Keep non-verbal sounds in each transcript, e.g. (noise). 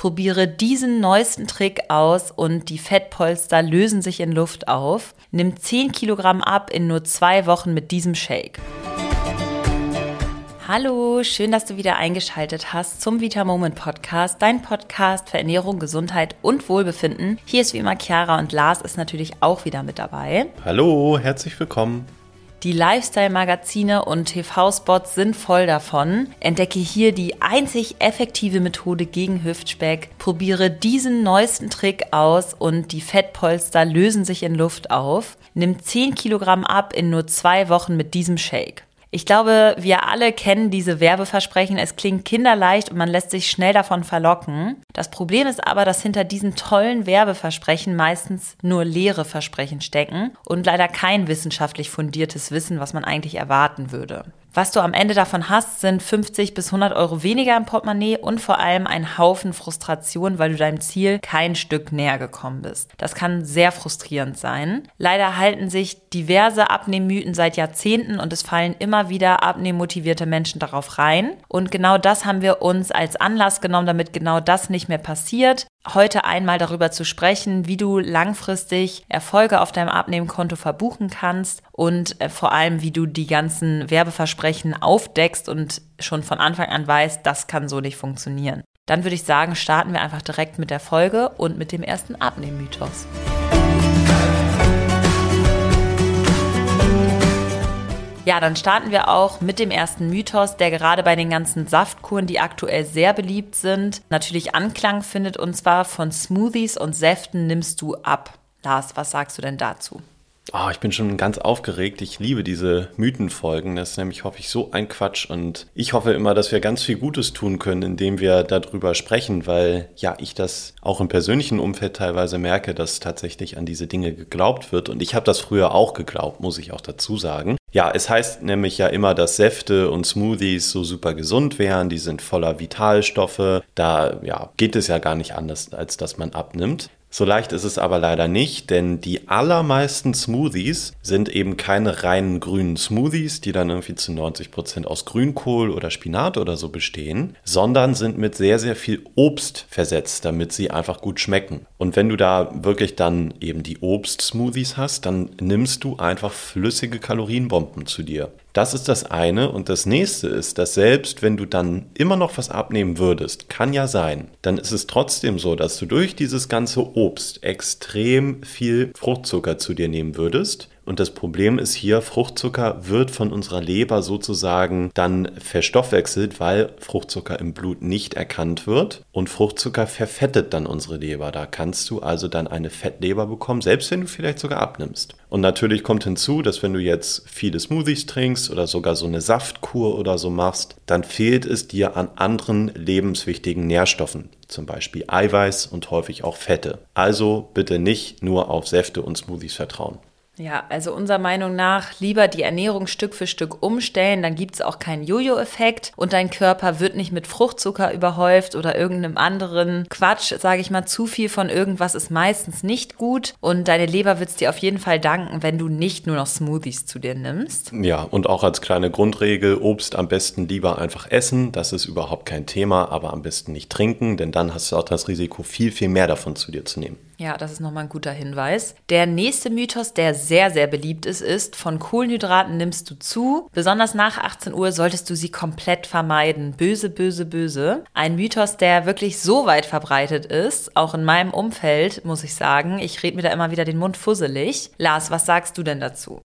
Probiere diesen neuesten Trick aus und die Fettpolster lösen sich in Luft auf. Nimm 10 Kilogramm ab in nur zwei Wochen mit diesem Shake. Hallo, schön, dass du wieder eingeschaltet hast zum Vita Moment Podcast, dein Podcast für Ernährung, Gesundheit und Wohlbefinden. Hier ist wie immer Chiara und Lars ist natürlich auch wieder mit dabei. Hallo, herzlich willkommen. Die Lifestyle-Magazine und TV-Spots sind voll davon. Entdecke hier die einzig effektive Methode gegen Hüftspeck. Probiere diesen neuesten Trick aus und die Fettpolster lösen sich in Luft auf. Nimm 10 Kilogramm ab in nur zwei Wochen mit diesem Shake. Ich glaube, wir alle kennen diese Werbeversprechen. Es klingt kinderleicht und man lässt sich schnell davon verlocken. Das Problem ist aber, dass hinter diesen tollen Werbeversprechen meistens nur leere Versprechen stecken und leider kein wissenschaftlich fundiertes Wissen, was man eigentlich erwarten würde. Was du am Ende davon hast, sind 50 bis 100 Euro weniger im Portemonnaie und vor allem ein Haufen Frustration, weil du deinem Ziel kein Stück näher gekommen bist. Das kann sehr frustrierend sein. Leider halten sich diverse Abnehmmythen seit Jahrzehnten und es fallen immer wieder abnehmmotivierte Menschen darauf rein. Und genau das haben wir uns als Anlass genommen, damit genau das nicht mehr passiert heute einmal darüber zu sprechen, wie du langfristig Erfolge auf deinem Abnehmkonto verbuchen kannst und äh, vor allem, wie du die ganzen Werbeversprechen aufdeckst und schon von Anfang an weißt, das kann so nicht funktionieren. Dann würde ich sagen, starten wir einfach direkt mit der Folge und mit dem ersten Abnehmmythos. Ja, dann starten wir auch mit dem ersten Mythos, der gerade bei den ganzen Saftkuren, die aktuell sehr beliebt sind, natürlich Anklang findet. Und zwar von Smoothies und Säften nimmst du ab. Lars, was sagst du denn dazu? Oh, ich bin schon ganz aufgeregt. Ich liebe diese Mythenfolgen. Das ist nämlich, hoffe ich, so ein Quatsch. Und ich hoffe immer, dass wir ganz viel Gutes tun können, indem wir darüber sprechen, weil ja, ich das auch im persönlichen Umfeld teilweise merke, dass tatsächlich an diese Dinge geglaubt wird. Und ich habe das früher auch geglaubt, muss ich auch dazu sagen. Ja, es heißt nämlich ja immer, dass Säfte und Smoothies so super gesund wären, die sind voller Vitalstoffe. Da ja, geht es ja gar nicht anders, als dass man abnimmt. So leicht ist es aber leider nicht, denn die allermeisten Smoothies sind eben keine reinen grünen Smoothies, die dann irgendwie zu 90 Prozent aus Grünkohl oder Spinat oder so bestehen, sondern sind mit sehr, sehr viel Obst versetzt, damit sie einfach gut schmecken. Und wenn du da wirklich dann eben die Obst-Smoothies hast, dann nimmst du einfach flüssige Kalorienbomben zu dir. Das ist das eine. Und das nächste ist, dass selbst wenn du dann immer noch was abnehmen würdest, kann ja sein, dann ist es trotzdem so, dass du durch dieses ganze Obst extrem viel Fruchtzucker zu dir nehmen würdest und das Problem ist hier, Fruchtzucker wird von unserer Leber sozusagen dann verstoffwechselt, weil Fruchtzucker im Blut nicht erkannt wird. Und Fruchtzucker verfettet dann unsere Leber. Da kannst du also dann eine Fettleber bekommen, selbst wenn du vielleicht sogar abnimmst. Und natürlich kommt hinzu, dass wenn du jetzt viele Smoothies trinkst oder sogar so eine Saftkur oder so machst, dann fehlt es dir an anderen lebenswichtigen Nährstoffen zum Beispiel Eiweiß und häufig auch Fette. Also bitte nicht nur auf Säfte und Smoothies vertrauen. Ja, also unserer Meinung nach lieber die Ernährung Stück für Stück umstellen, dann gibt es auch keinen Jojo-Effekt und dein Körper wird nicht mit Fruchtzucker überhäuft oder irgendeinem anderen Quatsch, sage ich mal, zu viel von irgendwas ist meistens nicht gut und deine Leber wird es dir auf jeden Fall danken, wenn du nicht nur noch Smoothies zu dir nimmst. Ja, und auch als kleine Grundregel, Obst am besten lieber einfach essen, das ist überhaupt kein Thema, aber am besten nicht trinken, denn dann hast du auch das Risiko, viel, viel mehr davon zu dir zu nehmen. Ja, das ist nochmal ein guter Hinweis. Der nächste Mythos, der sehr, sehr beliebt ist, ist, von Kohlenhydraten nimmst du zu. Besonders nach 18 Uhr solltest du sie komplett vermeiden. Böse, böse, böse. Ein Mythos, der wirklich so weit verbreitet ist, auch in meinem Umfeld, muss ich sagen. Ich rede mir da immer wieder den Mund fusselig. Lars, was sagst du denn dazu?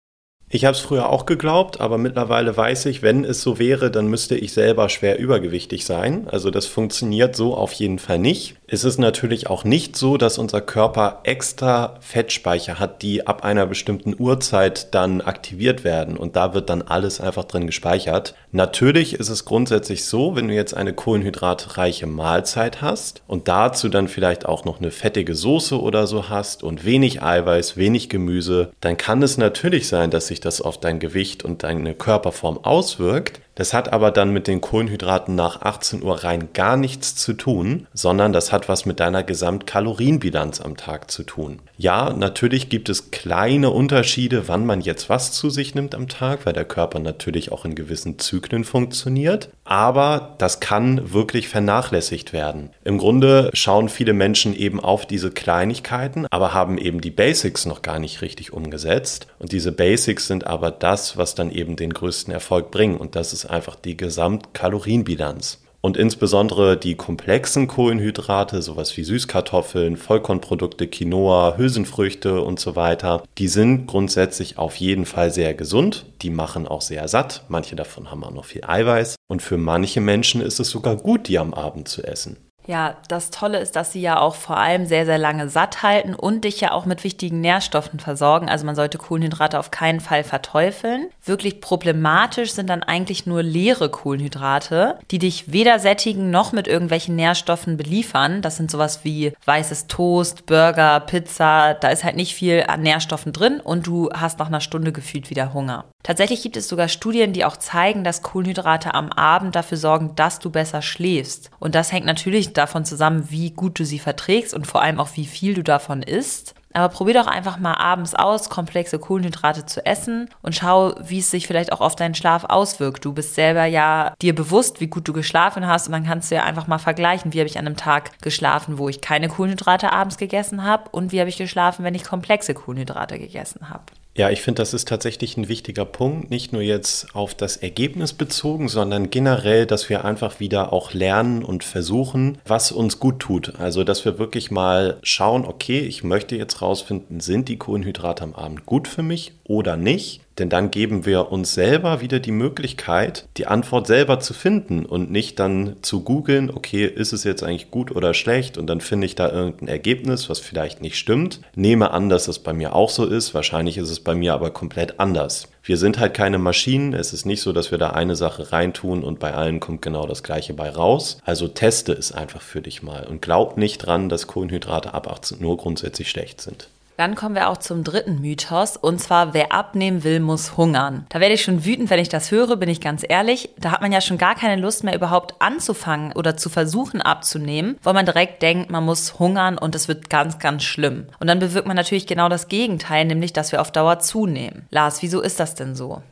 Ich habe es früher auch geglaubt, aber mittlerweile weiß ich, wenn es so wäre, dann müsste ich selber schwer übergewichtig sein. Also das funktioniert so auf jeden Fall nicht. Es ist natürlich auch nicht so, dass unser Körper extra Fettspeicher hat, die ab einer bestimmten Uhrzeit dann aktiviert werden und da wird dann alles einfach drin gespeichert. Natürlich ist es grundsätzlich so, wenn du jetzt eine kohlenhydratreiche Mahlzeit hast und dazu dann vielleicht auch noch eine fettige Soße oder so hast und wenig Eiweiß, wenig Gemüse, dann kann es natürlich sein, dass sich das auf dein Gewicht und deine Körperform auswirkt. Das hat aber dann mit den Kohlenhydraten nach 18 Uhr rein gar nichts zu tun, sondern das hat was mit deiner Gesamtkalorienbilanz am Tag zu tun. Ja, natürlich gibt es kleine Unterschiede, wann man jetzt was zu sich nimmt am Tag, weil der Körper natürlich auch in gewissen Zyklen funktioniert. Aber das kann wirklich vernachlässigt werden. Im Grunde schauen viele Menschen eben auf diese Kleinigkeiten, aber haben eben die Basics noch gar nicht richtig umgesetzt. Und diese Basics sind aber das, was dann eben den größten Erfolg bringen. Und das ist einfach die Gesamtkalorienbilanz. Und insbesondere die komplexen Kohlenhydrate, sowas wie Süßkartoffeln, Vollkornprodukte, Quinoa, Hülsenfrüchte und so weiter, die sind grundsätzlich auf jeden Fall sehr gesund. Die machen auch sehr satt. Manche davon haben auch noch viel Eiweiß. Und für manche Menschen ist es sogar gut, die am Abend zu essen. Ja, das Tolle ist, dass sie ja auch vor allem sehr, sehr lange satt halten und dich ja auch mit wichtigen Nährstoffen versorgen. Also man sollte Kohlenhydrate auf keinen Fall verteufeln. Wirklich problematisch sind dann eigentlich nur leere Kohlenhydrate, die dich weder sättigen noch mit irgendwelchen Nährstoffen beliefern. Das sind sowas wie weißes Toast, Burger, Pizza. Da ist halt nicht viel an Nährstoffen drin und du hast nach einer Stunde gefühlt wieder Hunger. Tatsächlich gibt es sogar Studien, die auch zeigen, dass Kohlenhydrate am Abend dafür sorgen, dass du besser schläfst. Und das hängt natürlich davon zusammen, wie gut du sie verträgst und vor allem auch, wie viel du davon isst. Aber probier doch einfach mal abends aus, komplexe Kohlenhydrate zu essen und schau, wie es sich vielleicht auch auf deinen Schlaf auswirkt. Du bist selber ja dir bewusst, wie gut du geschlafen hast und dann kannst du ja einfach mal vergleichen, wie habe ich an einem Tag geschlafen, wo ich keine Kohlenhydrate abends gegessen habe und wie habe ich geschlafen, wenn ich komplexe Kohlenhydrate gegessen habe. Ja, ich finde, das ist tatsächlich ein wichtiger Punkt, nicht nur jetzt auf das Ergebnis bezogen, sondern generell, dass wir einfach wieder auch lernen und versuchen, was uns gut tut. Also, dass wir wirklich mal schauen, okay, ich möchte jetzt rausfinden, sind die Kohlenhydrate am Abend gut für mich oder nicht? Denn dann geben wir uns selber wieder die Möglichkeit, die Antwort selber zu finden und nicht dann zu googeln, okay, ist es jetzt eigentlich gut oder schlecht und dann finde ich da irgendein Ergebnis, was vielleicht nicht stimmt. Nehme an, dass es bei mir auch so ist. Wahrscheinlich ist es bei mir aber komplett anders. Wir sind halt keine Maschinen. Es ist nicht so, dass wir da eine Sache reintun und bei allen kommt genau das gleiche bei raus. Also teste es einfach für dich mal und glaub nicht dran, dass Kohlenhydrate ab 18 Uhr grundsätzlich schlecht sind. Dann kommen wir auch zum dritten Mythos und zwar, wer abnehmen will, muss hungern. Da werde ich schon wütend, wenn ich das höre, bin ich ganz ehrlich. Da hat man ja schon gar keine Lust mehr überhaupt anzufangen oder zu versuchen abzunehmen, weil man direkt denkt, man muss hungern und es wird ganz, ganz schlimm. Und dann bewirkt man natürlich genau das Gegenteil, nämlich dass wir auf Dauer zunehmen. Lars, wieso ist das denn so?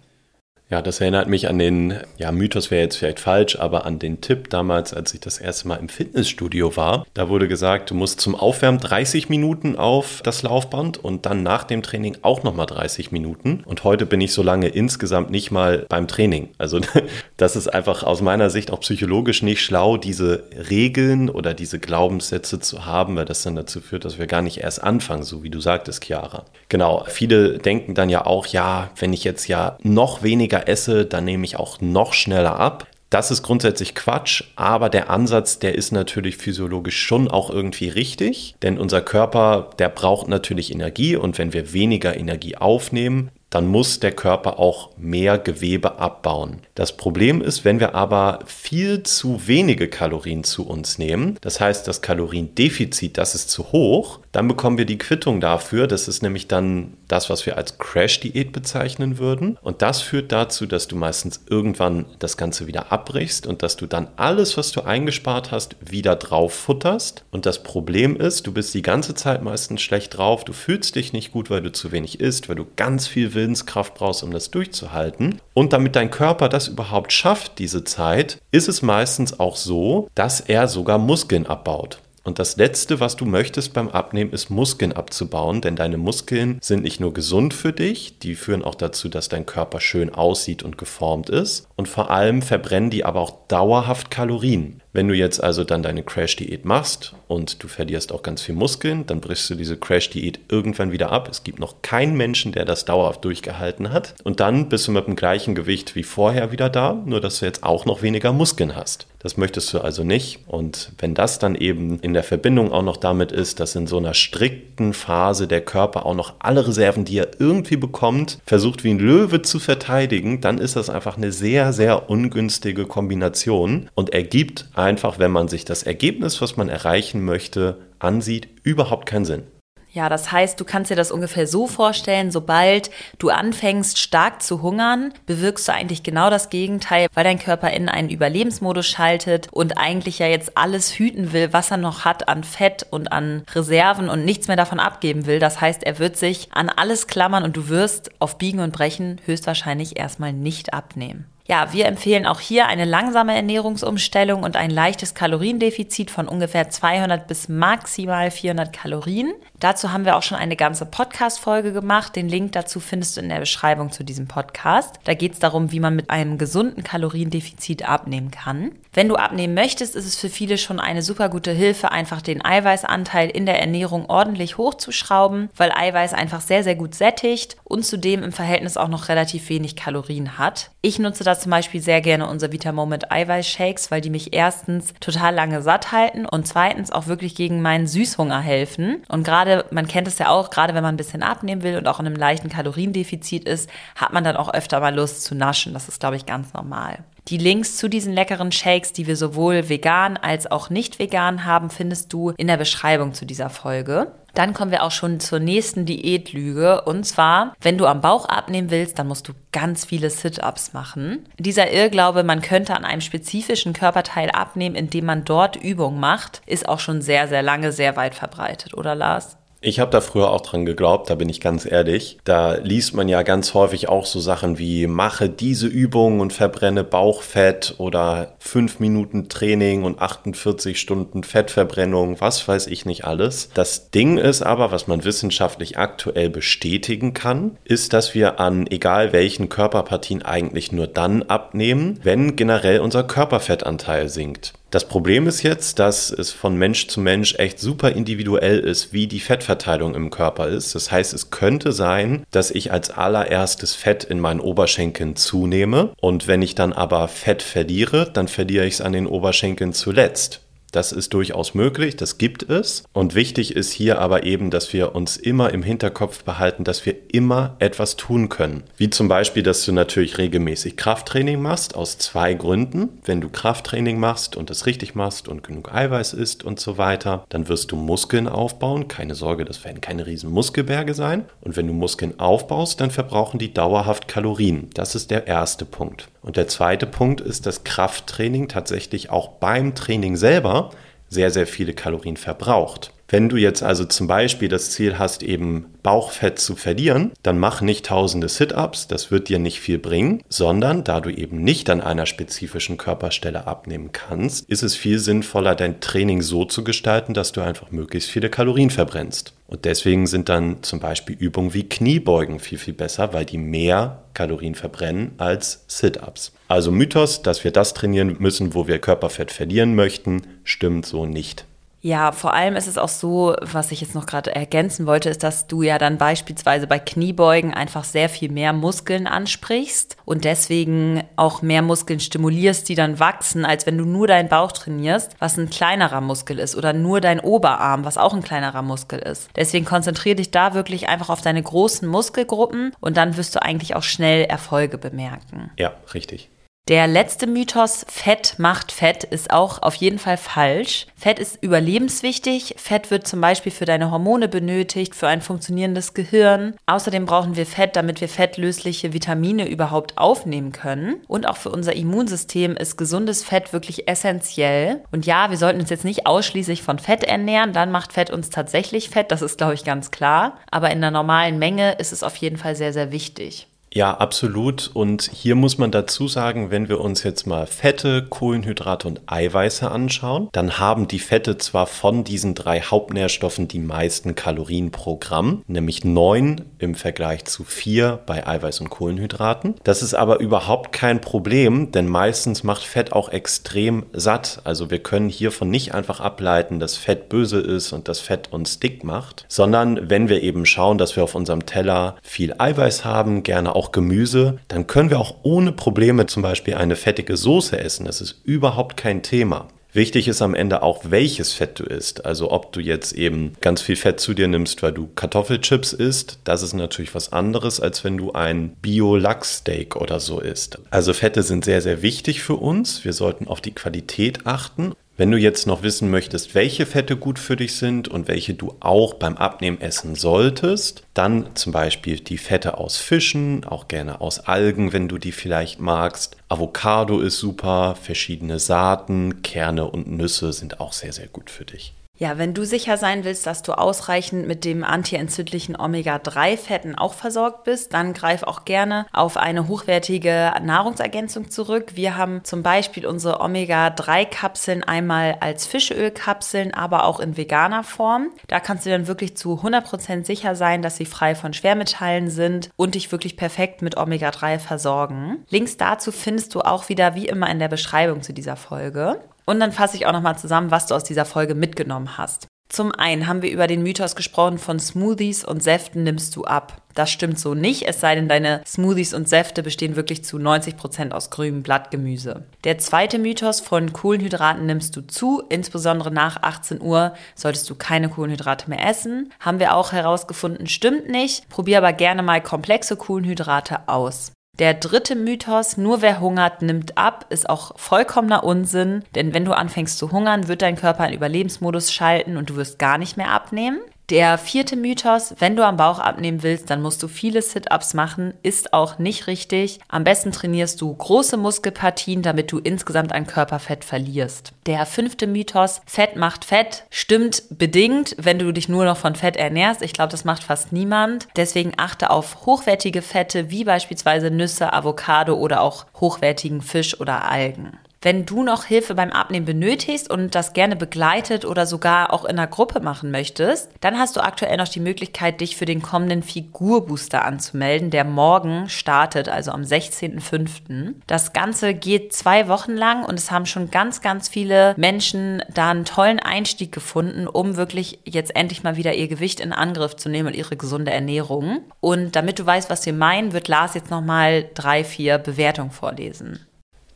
Ja, das erinnert mich an den, ja, Mythos wäre jetzt vielleicht falsch, aber an den Tipp damals, als ich das erste Mal im Fitnessstudio war. Da wurde gesagt, du musst zum Aufwärmen 30 Minuten auf das Laufband und dann nach dem Training auch nochmal 30 Minuten. Und heute bin ich so lange insgesamt nicht mal beim Training. Also (laughs) das ist einfach aus meiner Sicht auch psychologisch nicht schlau, diese Regeln oder diese Glaubenssätze zu haben, weil das dann dazu führt, dass wir gar nicht erst anfangen, so wie du sagtest, Chiara. Genau, viele denken dann ja auch, ja, wenn ich jetzt ja noch weniger esse, dann nehme ich auch noch schneller ab. Das ist grundsätzlich Quatsch, aber der Ansatz, der ist natürlich physiologisch schon auch irgendwie richtig, denn unser Körper, der braucht natürlich Energie und wenn wir weniger Energie aufnehmen, dann muss der Körper auch mehr Gewebe abbauen. Das Problem ist, wenn wir aber viel zu wenige Kalorien zu uns nehmen, das heißt das Kaloriendefizit, das ist zu hoch, dann bekommen wir die Quittung dafür. Das ist nämlich dann das, was wir als Crash-Diät bezeichnen würden. Und das führt dazu, dass du meistens irgendwann das Ganze wieder abbrichst und dass du dann alles, was du eingespart hast, wieder drauf futterst. Und das Problem ist, du bist die ganze Zeit meistens schlecht drauf, du fühlst dich nicht gut, weil du zu wenig isst, weil du ganz viel Willenskraft brauchst, um das durchzuhalten. Und damit dein Körper das überhaupt schafft, diese Zeit, ist es meistens auch so, dass er sogar Muskeln abbaut. Und das Letzte, was du möchtest beim Abnehmen, ist Muskeln abzubauen, denn deine Muskeln sind nicht nur gesund für dich, die führen auch dazu, dass dein Körper schön aussieht und geformt ist. Und vor allem verbrennen die aber auch dauerhaft Kalorien. Wenn du jetzt also dann deine Crash-Diät machst und du verlierst auch ganz viel Muskeln, dann brichst du diese Crash-Diät irgendwann wieder ab. Es gibt noch keinen Menschen, der das dauerhaft durchgehalten hat. Und dann bist du mit dem gleichen Gewicht wie vorher wieder da, nur dass du jetzt auch noch weniger Muskeln hast. Das möchtest du also nicht. Und wenn das dann eben in der Verbindung auch noch damit ist, dass in so einer strikten Phase der Körper auch noch alle Reserven, die er irgendwie bekommt, versucht wie ein Löwe zu verteidigen, dann ist das einfach eine sehr, sehr ungünstige Kombination und ergibt einfach, wenn man sich das Ergebnis, was man erreichen möchte, ansieht, überhaupt keinen Sinn. Ja, das heißt, du kannst dir das ungefähr so vorstellen, sobald du anfängst stark zu hungern, bewirkst du eigentlich genau das Gegenteil, weil dein Körper in einen Überlebensmodus schaltet und eigentlich ja jetzt alles hüten will, was er noch hat an Fett und an Reserven und nichts mehr davon abgeben will. Das heißt, er wird sich an alles klammern und du wirst auf Biegen und Brechen höchstwahrscheinlich erstmal nicht abnehmen. Ja, wir empfehlen auch hier eine langsame Ernährungsumstellung und ein leichtes Kaloriendefizit von ungefähr 200 bis maximal 400 Kalorien. Dazu haben wir auch schon eine ganze Podcast-Folge gemacht. Den Link dazu findest du in der Beschreibung zu diesem Podcast. Da geht es darum, wie man mit einem gesunden Kaloriendefizit abnehmen kann. Wenn du abnehmen möchtest, ist es für viele schon eine super gute Hilfe, einfach den Eiweißanteil in der Ernährung ordentlich hochzuschrauben, weil Eiweiß einfach sehr, sehr gut sättigt und zudem im Verhältnis auch noch relativ wenig Kalorien hat. Ich nutze da zum Beispiel sehr gerne unser Vitamoment Eiweiß-Shakes, weil die mich erstens total lange satt halten und zweitens auch wirklich gegen meinen Süßhunger helfen. Und gerade, man kennt es ja auch, gerade wenn man ein bisschen abnehmen will und auch in einem leichten Kaloriendefizit ist, hat man dann auch öfter mal Lust zu naschen. Das ist, glaube ich, ganz normal. Die Links zu diesen leckeren Shakes, die wir sowohl vegan als auch nicht vegan haben, findest du in der Beschreibung zu dieser Folge. Dann kommen wir auch schon zur nächsten Diätlüge. Und zwar, wenn du am Bauch abnehmen willst, dann musst du ganz viele Sit-ups machen. Dieser Irrglaube, man könnte an einem spezifischen Körperteil abnehmen, indem man dort Übung macht, ist auch schon sehr, sehr lange sehr weit verbreitet, oder Lars? Ich habe da früher auch dran geglaubt, da bin ich ganz ehrlich. Da liest man ja ganz häufig auch so Sachen wie mache diese Übung und verbrenne Bauchfett oder fünf Minuten Training und 48 Stunden Fettverbrennung, was weiß ich nicht alles. Das Ding ist aber, was man wissenschaftlich aktuell bestätigen kann, ist, dass wir an egal welchen Körperpartien eigentlich nur dann abnehmen, wenn generell unser Körperfettanteil sinkt. Das Problem ist jetzt, dass es von Mensch zu Mensch echt super individuell ist, wie die Fettverteilung im Körper ist. Das heißt, es könnte sein, dass ich als allererstes Fett in meinen Oberschenkeln zunehme und wenn ich dann aber Fett verliere, dann verliere ich es an den Oberschenkeln zuletzt. Das ist durchaus möglich, das gibt es. Und wichtig ist hier aber eben, dass wir uns immer im Hinterkopf behalten, dass wir immer etwas tun können. Wie zum Beispiel, dass du natürlich regelmäßig Krafttraining machst, aus zwei Gründen. Wenn du Krafttraining machst und das richtig machst und genug Eiweiß isst und so weiter, dann wirst du Muskeln aufbauen. Keine Sorge, das werden keine riesen Muskelberge sein. Und wenn du Muskeln aufbaust, dann verbrauchen die dauerhaft Kalorien. Das ist der erste Punkt. Und der zweite Punkt ist, dass Krafttraining tatsächlich auch beim Training selber sehr, sehr viele Kalorien verbraucht. Wenn du jetzt also zum Beispiel das Ziel hast, eben Bauchfett zu verlieren, dann mach nicht tausende Sit-ups, das wird dir nicht viel bringen, sondern da du eben nicht an einer spezifischen Körperstelle abnehmen kannst, ist es viel sinnvoller, dein Training so zu gestalten, dass du einfach möglichst viele Kalorien verbrennst. Und deswegen sind dann zum Beispiel Übungen wie Kniebeugen viel, viel besser, weil die mehr Kalorien verbrennen als Sit-ups. Also Mythos, dass wir das trainieren müssen, wo wir Körperfett verlieren möchten, stimmt so nicht. Ja, vor allem ist es auch so, was ich jetzt noch gerade ergänzen wollte, ist, dass du ja dann beispielsweise bei Kniebeugen einfach sehr viel mehr Muskeln ansprichst und deswegen auch mehr Muskeln stimulierst, die dann wachsen, als wenn du nur deinen Bauch trainierst, was ein kleinerer Muskel ist oder nur dein Oberarm, was auch ein kleinerer Muskel ist. Deswegen konzentriere dich da wirklich einfach auf deine großen Muskelgruppen und dann wirst du eigentlich auch schnell Erfolge bemerken. Ja, richtig. Der letzte Mythos, Fett macht Fett, ist auch auf jeden Fall falsch. Fett ist überlebenswichtig. Fett wird zum Beispiel für deine Hormone benötigt, für ein funktionierendes Gehirn. Außerdem brauchen wir Fett, damit wir fettlösliche Vitamine überhaupt aufnehmen können. Und auch für unser Immunsystem ist gesundes Fett wirklich essentiell. Und ja, wir sollten uns jetzt nicht ausschließlich von Fett ernähren, dann macht Fett uns tatsächlich Fett, das ist, glaube ich, ganz klar. Aber in der normalen Menge ist es auf jeden Fall sehr, sehr wichtig. Ja, absolut. Und hier muss man dazu sagen, wenn wir uns jetzt mal Fette, Kohlenhydrate und Eiweiße anschauen, dann haben die Fette zwar von diesen drei Hauptnährstoffen die meisten Kalorien pro Gramm, nämlich neun im Vergleich zu vier bei Eiweiß und Kohlenhydraten. Das ist aber überhaupt kein Problem, denn meistens macht Fett auch extrem satt. Also wir können hiervon nicht einfach ableiten, dass Fett böse ist und dass Fett uns dick macht, sondern wenn wir eben schauen, dass wir auf unserem Teller viel Eiweiß haben, gerne auch auch Gemüse, dann können wir auch ohne Probleme zum Beispiel eine fettige Soße essen. Das ist überhaupt kein Thema. Wichtig ist am Ende auch, welches Fett du isst. Also ob du jetzt eben ganz viel Fett zu dir nimmst, weil du Kartoffelchips isst, das ist natürlich was anderes, als wenn du ein Bio-Lachssteak oder so isst. Also Fette sind sehr, sehr wichtig für uns. Wir sollten auf die Qualität achten. Wenn du jetzt noch wissen möchtest, welche Fette gut für dich sind und welche du auch beim Abnehmen essen solltest, dann zum Beispiel die Fette aus Fischen, auch gerne aus Algen, wenn du die vielleicht magst. Avocado ist super, verschiedene Saaten, Kerne und Nüsse sind auch sehr, sehr gut für dich. Ja, wenn du sicher sein willst, dass du ausreichend mit dem antientzündlichen Omega-3-Fetten auch versorgt bist, dann greif auch gerne auf eine hochwertige Nahrungsergänzung zurück. Wir haben zum Beispiel unsere Omega-3-Kapseln einmal als Fischölkapseln, aber auch in veganer Form. Da kannst du dann wirklich zu 100% sicher sein, dass sie frei von Schwermetallen sind und dich wirklich perfekt mit Omega-3 versorgen. Links dazu findest du auch wieder wie immer in der Beschreibung zu dieser Folge. Und dann fasse ich auch nochmal zusammen, was du aus dieser Folge mitgenommen hast. Zum einen haben wir über den Mythos gesprochen von Smoothies und Säften nimmst du ab. Das stimmt so nicht, es sei denn, deine Smoothies und Säfte bestehen wirklich zu 90 Prozent aus grünem Blattgemüse. Der zweite Mythos von Kohlenhydraten nimmst du zu, insbesondere nach 18 Uhr solltest du keine Kohlenhydrate mehr essen. Haben wir auch herausgefunden, stimmt nicht. Probier aber gerne mal komplexe Kohlenhydrate aus. Der dritte Mythos, nur wer hungert, nimmt ab, ist auch vollkommener Unsinn, denn wenn du anfängst zu hungern, wird dein Körper in Überlebensmodus schalten und du wirst gar nicht mehr abnehmen. Der vierte Mythos, wenn du am Bauch abnehmen willst, dann musst du viele Sit-ups machen, ist auch nicht richtig. Am besten trainierst du große Muskelpartien, damit du insgesamt an Körperfett verlierst. Der fünfte Mythos, Fett macht Fett, stimmt bedingt, wenn du dich nur noch von Fett ernährst. Ich glaube, das macht fast niemand. Deswegen achte auf hochwertige Fette wie beispielsweise Nüsse, Avocado oder auch hochwertigen Fisch oder Algen. Wenn du noch Hilfe beim Abnehmen benötigst und das gerne begleitet oder sogar auch in einer Gruppe machen möchtest, dann hast du aktuell noch die Möglichkeit, dich für den kommenden Figurbooster anzumelden, der morgen startet, also am 16.05. Das Ganze geht zwei Wochen lang und es haben schon ganz, ganz viele Menschen da einen tollen Einstieg gefunden, um wirklich jetzt endlich mal wieder ihr Gewicht in Angriff zu nehmen und ihre gesunde Ernährung. Und damit du weißt, was wir meinen, wird Lars jetzt nochmal drei, vier Bewertungen vorlesen.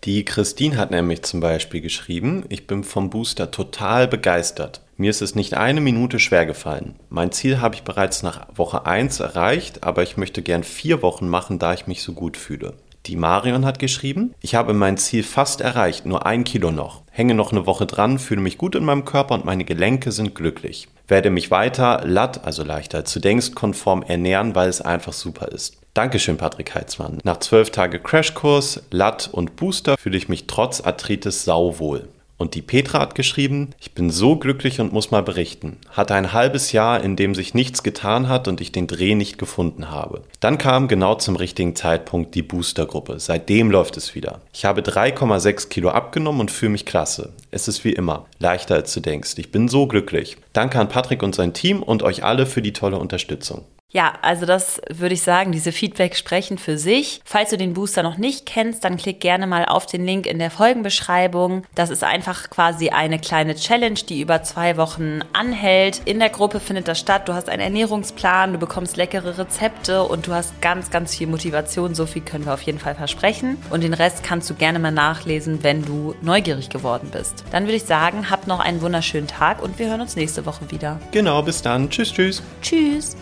Die Christine hat nämlich zum Beispiel geschrieben, ich bin vom Booster total begeistert. Mir ist es nicht eine Minute schwer gefallen. Mein Ziel habe ich bereits nach Woche 1 erreicht, aber ich möchte gern vier Wochen machen, da ich mich so gut fühle. Die Marion hat geschrieben, ich habe mein Ziel fast erreicht, nur ein Kilo noch. Hänge noch eine Woche dran, fühle mich gut in meinem Körper und meine Gelenke sind glücklich. Werde mich weiter latt, also leichter als du denkst, konform ernähren, weil es einfach super ist. Dankeschön, Patrick Heitzmann. Nach zwölf Tage Crashkurs, Latt und Booster fühle ich mich trotz Arthritis sauwohl. Und die Petra hat geschrieben, ich bin so glücklich und muss mal berichten. Hatte ein halbes Jahr, in dem sich nichts getan hat und ich den Dreh nicht gefunden habe. Dann kam genau zum richtigen Zeitpunkt die Boostergruppe. Seitdem läuft es wieder. Ich habe 3,6 Kilo abgenommen und fühle mich klasse. Es ist wie immer, leichter als du denkst. Ich bin so glücklich. Danke an Patrick und sein Team und euch alle für die tolle Unterstützung. Ja, also das würde ich sagen, diese Feedbacks sprechen für sich. Falls du den Booster noch nicht kennst, dann klick gerne mal auf den Link in der Folgenbeschreibung. Das ist einfach quasi eine kleine Challenge, die über zwei Wochen anhält. In der Gruppe findet das statt. Du hast einen Ernährungsplan, du bekommst leckere Rezepte und du hast ganz, ganz viel Motivation. So viel können wir auf jeden Fall versprechen. Und den Rest kannst du gerne mal nachlesen, wenn du neugierig geworden bist. Dann würde ich sagen, habt noch einen wunderschönen Tag und wir hören uns nächste Woche wieder. Genau, bis dann. Tschüss, tschüss. Tschüss.